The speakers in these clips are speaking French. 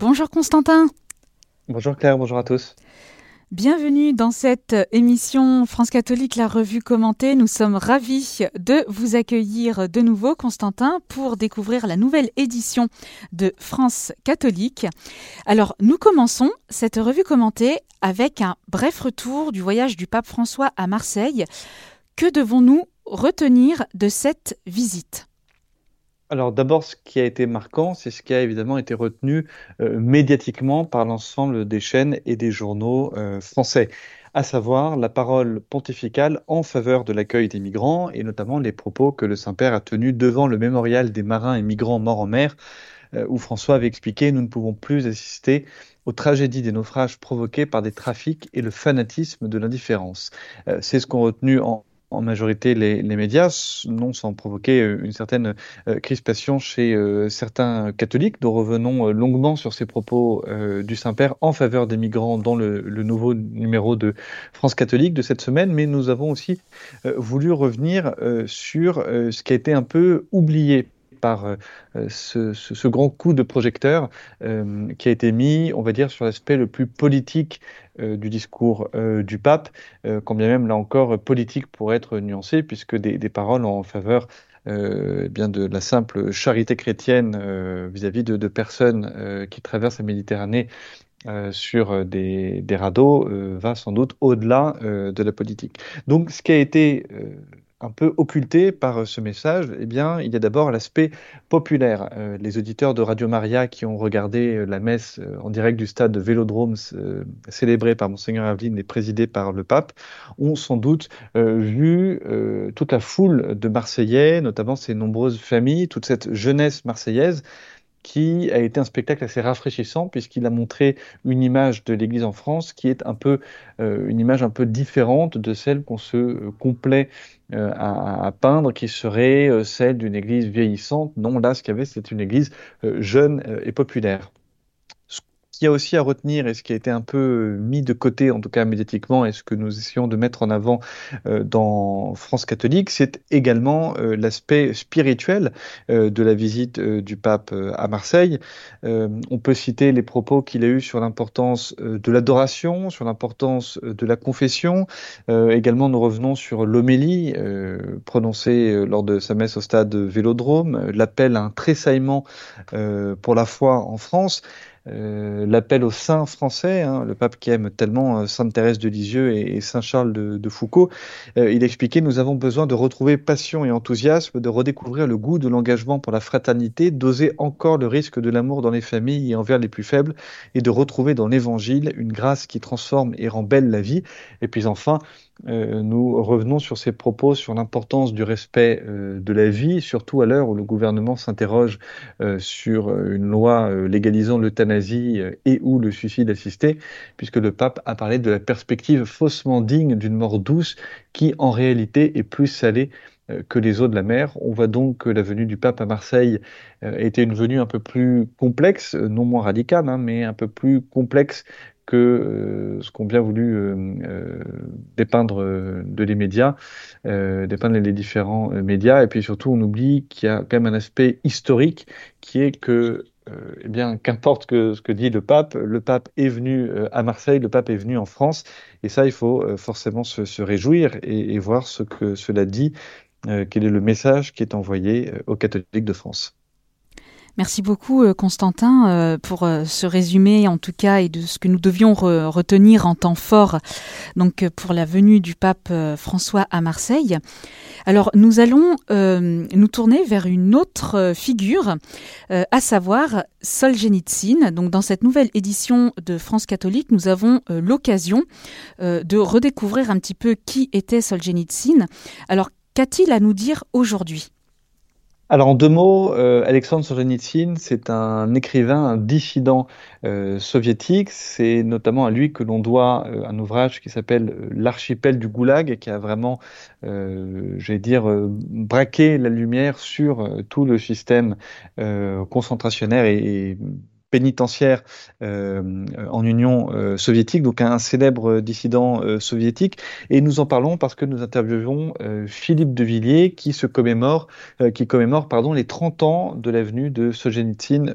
Bonjour Constantin. Bonjour Claire, bonjour à tous. Bienvenue dans cette émission France catholique, la revue commentée. Nous sommes ravis de vous accueillir de nouveau, Constantin, pour découvrir la nouvelle édition de France catholique. Alors, nous commençons cette revue commentée avec un bref retour du voyage du pape François à Marseille. Que devons-nous retenir de cette visite? Alors d'abord, ce qui a été marquant, c'est ce qui a évidemment été retenu euh, médiatiquement par l'ensemble des chaînes et des journaux euh, français, à savoir la parole pontificale en faveur de l'accueil des migrants et notamment les propos que le Saint-Père a tenus devant le mémorial des marins et migrants morts en mer, euh, où François avait expliqué nous ne pouvons plus assister aux tragédies des naufrages provoqués par des trafics et le fanatisme de l'indifférence. c'est ce qu'ont retenu en, en majorité les, médias, non sans provoquer euh, une certaine euh, crispation chez euh, certains catholiques. Nous revenons longuement sur ces propos du Saint-Père en faveur des migrants dans le, nouveau numéro de France catholique de cette semaine, mais nous avons aussi voulu revenir sur ce qui a été un peu oublié par ce, ce, grand coup de projecteur qui a été mis, on va dire, sur l'aspect le plus politique euh, du discours euh, du pape, euh, quand bien même là encore politique pour être nuancé, puisque des, paroles en faveur eh bien de la simple charité chrétienne vis-à-vis de, personnes qui traversent la Méditerranée sur des, des radeaux va sans doute au-delà de la politique. Donc ce qui a été un peu occulté par euh, ce message, eh bien, il y a d'abord l'aspect populaire. Euh, les auditeurs de Radio Maria qui ont regardé euh, la messe en direct du stade de Vélodrome célébrée par Monseigneur Aveline et présidée par le pape ont sans doute vu toute la foule de Marseillais, notamment ces nombreuses familles, toute cette jeunesse marseillaise qui a été un spectacle assez rafraîchissant puisqu'il a montré une image de l'Église en France qui est un peu euh, une image un peu différente de celle qu'on se euh, complaît euh, à, à, peindre, qui serait celle d'une Église vieillissante. Non, là, ce qu'il y avait, c'était une Église jeune et populaire qu'il y a aussi à retenir et ce qui a été un peu euh, mis de côté, en tout cas médiatiquement, et ce que nous essayons de mettre en avant euh, dans France catholique, c'est également euh, l'aspect spirituel de la visite du pape à Marseille. on peut citer les propos qu'il a eus sur l'importance de l'adoration, sur l'importance de la confession. également, nous revenons sur l'homélie prononcée lors de sa messe au stade Vélodrome, l'appel à un tressaillement pour la foi en France. Euh, l'appel aux saints français, hein, le pape qui aime tellement euh, Sainte Thérèse de Lisieux et, Saint Charles de, Foucault, euh, il expliquait nous avons besoin de retrouver passion et enthousiasme, de redécouvrir le goût de l'engagement pour la fraternité, d'oser encore le risque de l'amour dans les familles et envers les plus faibles, et de retrouver dans l'Évangile une grâce qui transforme et rend belle la vie. Et puis enfin, euh, nous revenons sur ces propos sur l'importance du respect euh, de la vie, surtout à l'heure où le gouvernement s'interroge euh, sur une loi légalisant l'euthanasie et ou le suicide assisté, puisque le pape a parlé de la perspective faussement digne d'une mort douce qui en réalité est plus salée que les eaux de la mer. On voit donc que la venue du pape à Marseille était une venue un peu plus complexe, non moins radicale, hein, mais un peu plus complexe que euh, ce qu'ont bien voulu euh, euh, dépeindre de les médias, dépeindre les différents médias. Et puis surtout, on oublie qu'il y a quand même un aspect historique qui est que eh bien, qu'importe ce que dit le pape, le pape est venu à Marseille, le pape est venu en France, et ça, il faut forcément se, réjouir et, voir ce que cela dit, quel est le message qui est envoyé aux catholiques de France. Merci beaucoup euh, Constantin euh, pour euh, ce résumé en tout cas et de ce que nous devions retenir en temps fort donc pour la venue du pape François à Marseille. Alors nous allons nous tourner vers une autre figure, à savoir Solzhenitsyn. Donc dans cette nouvelle édition de France catholique, nous avons l'occasion de redécouvrir un petit peu qui était Solzhenitsyn. Alors qu'a-t-il à nous dire aujourd'hui? Alors en deux mots, euh, Alexandre Solzhenitsyn, c'est un écrivain, un dissident euh, soviétique. C'est notamment à lui que l'on doit euh, un ouvrage qui s'appelle L'archipel du Goulag, et qui a vraiment, j'allais dire, braqué la lumière sur tout le système concentrationnaire et, pénitentiaire en Union soviétique, donc un célèbre dissident soviétique. Et nous en parlons parce que nous interviewons Philippe de Villiers qui se commémore, qui commémore pardon, les 30 ans de la venue de Solzhenitsyn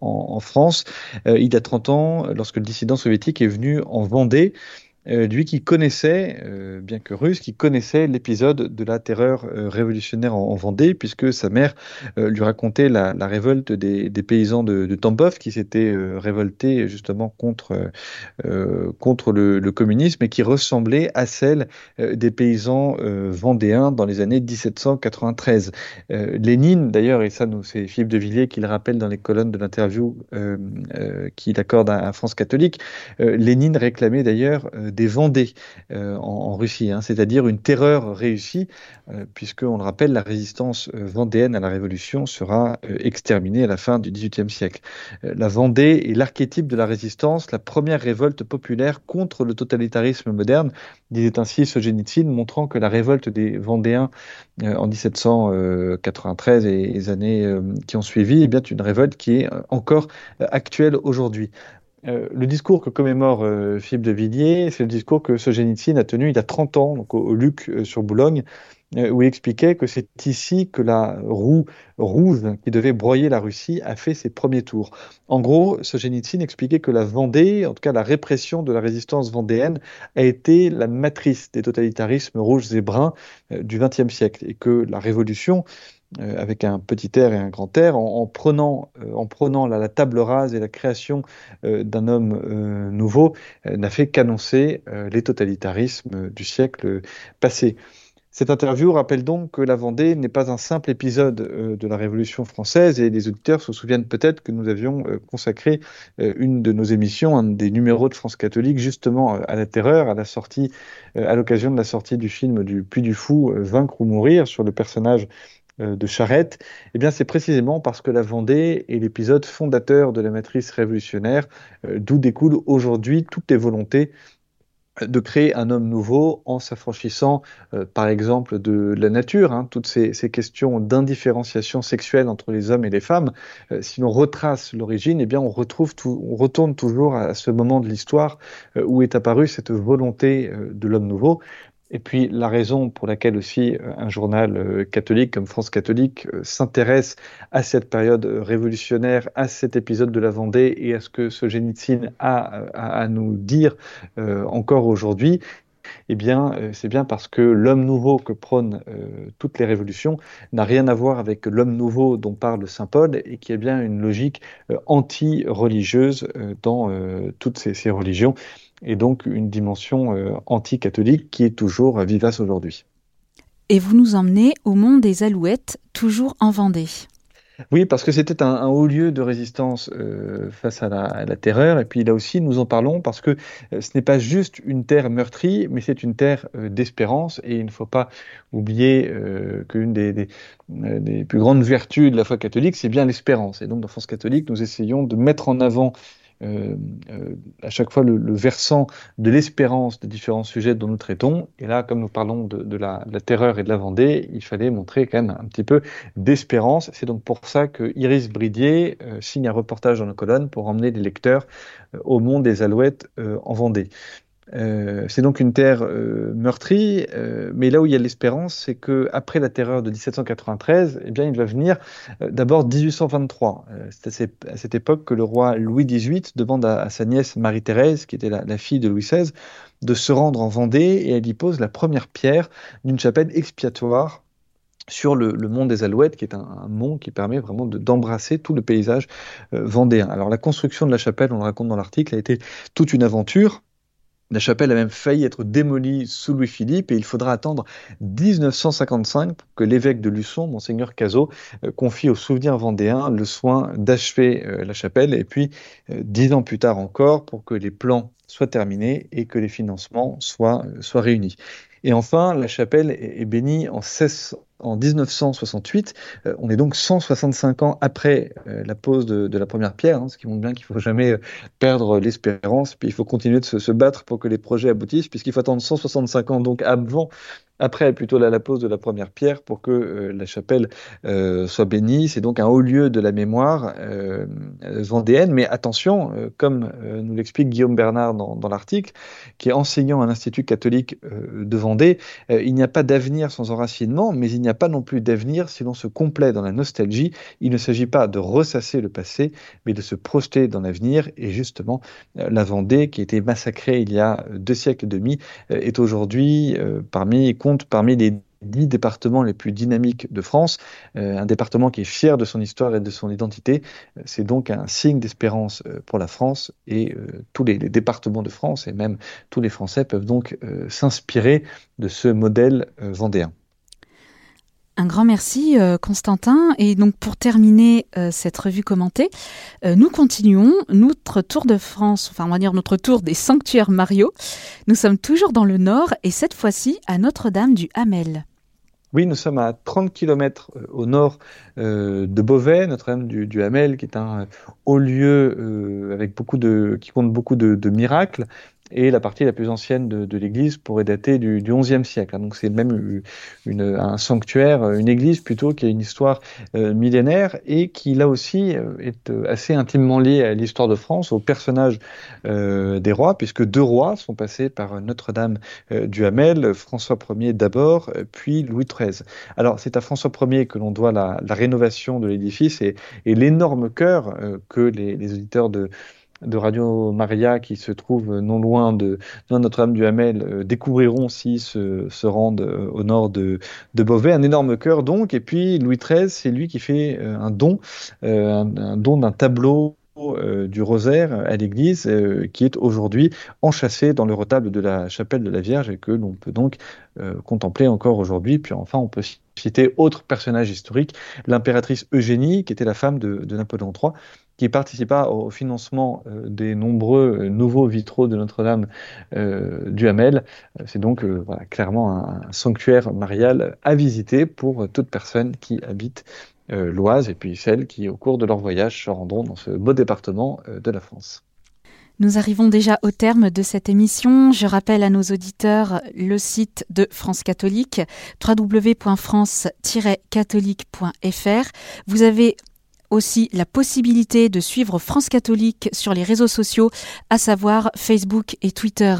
en, en, France. il y a 30 ans, lorsque le dissident soviétique est venu en Vendée, euh, lui qui connaissait, euh, bien que russe, qui connaissait l'épisode de la terreur euh, révolutionnaire en, Vendée, puisque sa mère lui racontait la, révolte des, paysans de, de Tambov qui s'étaient révoltés justement contre, contre le, communisme et qui ressemblait à celle des paysans vendéens dans les années 1793. Lénine, d'ailleurs, et ça c'est Philippe de Villiers qui le rappelle dans les colonnes de l'interview qu'il accorde à, France catholique, Lénine réclamait d'ailleurs des Vendées euh, en, Russie, hein, c'est-à-dire une terreur réussie, euh, puisqu'on le rappelle, la résistance euh, vendéenne à la Révolution sera exterminée à la fin du XVIIIe siècle. la Vendée est l'archétype de la résistance, la première révolte populaire contre le totalitarisme moderne, disait ainsi Solzhenitsyn, montrant que la révolte des Vendéens en 1793 et les années qui ont suivi est une révolte qui est encore actuelle aujourd'hui. Euh, le discours que commémore euh, Philippe de Villiers, c'est le discours que Solzhenitsyn a tenu il y a 30 ans, donc au, Luc euh, sur Boulogne, où il expliquait que c'est ici que la roue rouge qui devait broyer la Russie a fait ses premiers tours. En gros, Solzhenitsyn expliquait que la Vendée, en tout cas la répression de la résistance vendéenne, a été la matrice des totalitarismes rouges et bruns du XXe siècle, et que la révolution euh, avec un petit R et un grand R, en, prenant, euh, en prenant la, table rase et la création euh, d'un homme nouveau, n'a fait qu'annoncer les totalitarismes du siècle passé. Cette interview rappelle donc que la Vendée n'est pas un simple épisode de la Révolution française et les auditeurs se souviennent peut-être que nous avions consacré une de nos émissions, un des numéros de France catholique justement à la terreur, à la sortie, à l'occasion de la sortie du film du Puy du Fou, Vaincre ou mourir, sur le personnage euh, de Charette, eh bien c'est précisément parce que la Vendée est l'épisode fondateur de la matrice révolutionnaire, euh, d'où découlent aujourd'hui toutes les volontés de créer un homme nouveau en s'affranchissant, euh, par exemple, de la nature, hein, toutes ces, questions d'indifférenciation sexuelle entre les hommes et les femmes. si l'on retrace l'origine, eh bien, on retrouve, on retourne toujours à ce moment de l'histoire où est apparue cette volonté de l'homme nouveau. Et puis la raison pour laquelle aussi euh, un journal euh, catholique comme France catholique euh, s'intéresse à cette période révolutionnaire, à cet épisode de la Vendée et à ce que ce Génitsine a à, nous dire encore aujourd'hui, eh bien, c'est bien parce que l'homme nouveau que prônent toutes les révolutions n'a rien à voir avec l'homme nouveau dont parle saint Paul et qui est bien une logique anti-religieuse dans toutes ces religions et donc une dimension euh, anti-catholique qui est toujours vivace aujourd'hui. Et vous nous emmenez au monde des Alouettes, toujours en Vendée. Oui, parce que c'était un, haut lieu de résistance euh, face à la, terreur. Et puis là aussi, nous en parlons parce que euh, ce n'est pas juste une terre meurtrie, mais c'est une terre d'espérance. Et il ne faut pas oublier qu'une des, des, des, plus grandes vertus de la foi catholique, c'est bien l'espérance. Et donc, dans France catholique, nous essayons de mettre en avant euh, euh, à chaque fois le, versant de l'espérance des différents sujets dont nous traitons. Et là, comme nous parlons de, la, terreur et de la Vendée, il fallait montrer quand même un petit peu d'espérance. C'est donc pour ça que Iris Bridier euh, signe un reportage dans nos colonnes pour emmener les lecteurs au monde des Alouettes en Vendée. Euh, c'est donc une terre euh, meurtrie, euh, mais là où il y a l'espérance, c'est que après la terreur de 1793, eh bien, il va venir d'abord 1823. c'est à, cette époque que le roi Louis XVIII demande à, sa nièce Marie-Thérèse, qui était la, fille de Louis XVI, de se rendre en Vendée et elle y pose la première pierre d'une chapelle expiatoire sur le, mont des Alouettes, qui est un, mont qui permet vraiment d'embrasser tout le paysage vendéen. Alors la construction de la chapelle, on le raconte dans l'article, a été toute une aventure. La chapelle a même failli être démolie sous Louis-Philippe et il faudra attendre 1955 pour que l'évêque de Luçon, monseigneur Cazot, euh, confie au souvenir vendéen le soin d'achever euh, la chapelle et puis euh, dix ans plus tard encore pour que les plans soient terminés et que les financements soient, soient réunis. Et enfin, la chapelle est bénie en 16, en 1968. Euh, on est donc 165 ans après euh, la pose de, la première pierre, hein, ce qui montre bien qu'il ne faut jamais euh, perdre l'espérance, puis il faut continuer de se, battre pour que les projets aboutissent, puisqu'il faut attendre 165 ans donc avant après plutôt la, la pose de la première pierre pour que la chapelle soit bénie. C'est donc un haut lieu de la mémoire vendéenne. Mais attention, comme nous l'explique Guillaume Bernard dans, l'article, qui est enseignant à l'Institut catholique de Vendée, il n'y a pas d'avenir sans enracinement, mais il n'y a pas non plus d'avenir si l'on se complaît dans la nostalgie. Il ne s'agit pas de ressasser le passé, mais de se projeter dans l'avenir. Et justement, la Vendée, qui a été massacrée il y a deux siècles et demi, est aujourd'hui parmi, parmi les dix départements les plus dynamiques de France, euh, un département qui est fier de son histoire et de son identité. C'est donc un signe d'espérance euh, pour la France et euh, tous les, départements de France et même tous les Français peuvent donc s'inspirer de ce modèle vendéen. Un grand merci Constantin. Et donc pour terminer cette revue commentée, nous continuons notre tour de France, enfin on va dire notre tour des sanctuaires Mario. Nous sommes toujours dans le nord et cette fois-ci à Notre-Dame du Hamel. Oui, nous sommes à 30 km euh, au nord euh, de Beauvais, Notre-Dame du, Hamel, qui est un haut lieu euh, avec beaucoup de, qui compte beaucoup de miracles et la partie la plus ancienne de, de l'église pourrait dater du, du XIe siècle. Hein. Donc c'est même une, un sanctuaire, une église plutôt, qui a une histoire euh, millénaire et qui là aussi euh, est euh, assez intimement liée à l'histoire de France, aux personnages des rois, puisque deux rois sont passés par Notre-Dame du Hamel, François Ier d'abord, puis Louis XIII. Alors c'est à François Ier que l'on doit la, la, rénovation de l'édifice et, et l'énorme cœur que les, les auditeurs de de Radio Maria qui se trouve non loin de, Notre-Dame du Hamel euh, découvriront s'ils se, rendent euh, au nord de, Beauvais. Un énorme cœur donc. Et puis Louis XIII, c'est lui qui fait euh, un don, un, don d'un tableau du rosaire à l'église qui est aujourd'hui enchâssé dans le retable de la chapelle de la Vierge et que l'on peut donc contempler encore aujourd'hui. Puis enfin, on peut citer autre personnage historique, l'impératrice Eugénie, qui était la femme de Napoléon III, qui participa au financement euh, des nombreux euh, nouveaux vitraux de Notre-Dame euh, du Hamel. C'est donc clairement un, sanctuaire marial à visiter pour toute personne qui habite l'Oise et puis celles qui, au cours de leur voyage, se rendront dans ce beau département de la France. Nous arrivons déjà au terme de cette émission. Je rappelle à nos auditeurs le site de France Catholique, www.france-catholique.fr. Vous avez aussi la possibilité de suivre France catholique sur les réseaux sociaux, à savoir Facebook et Twitter.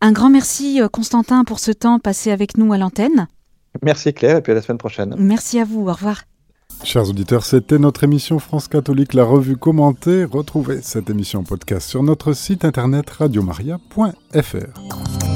Un grand merci euh, Constantin pour ce temps passé avec nous à l'antenne. Merci Claire et puis à la semaine prochaine. Merci à vous, au revoir. Chers auditeurs, c'était notre émission France catholique, la revue commentée. Retrouvez cette émission podcast sur notre site internet radiomaria.fr.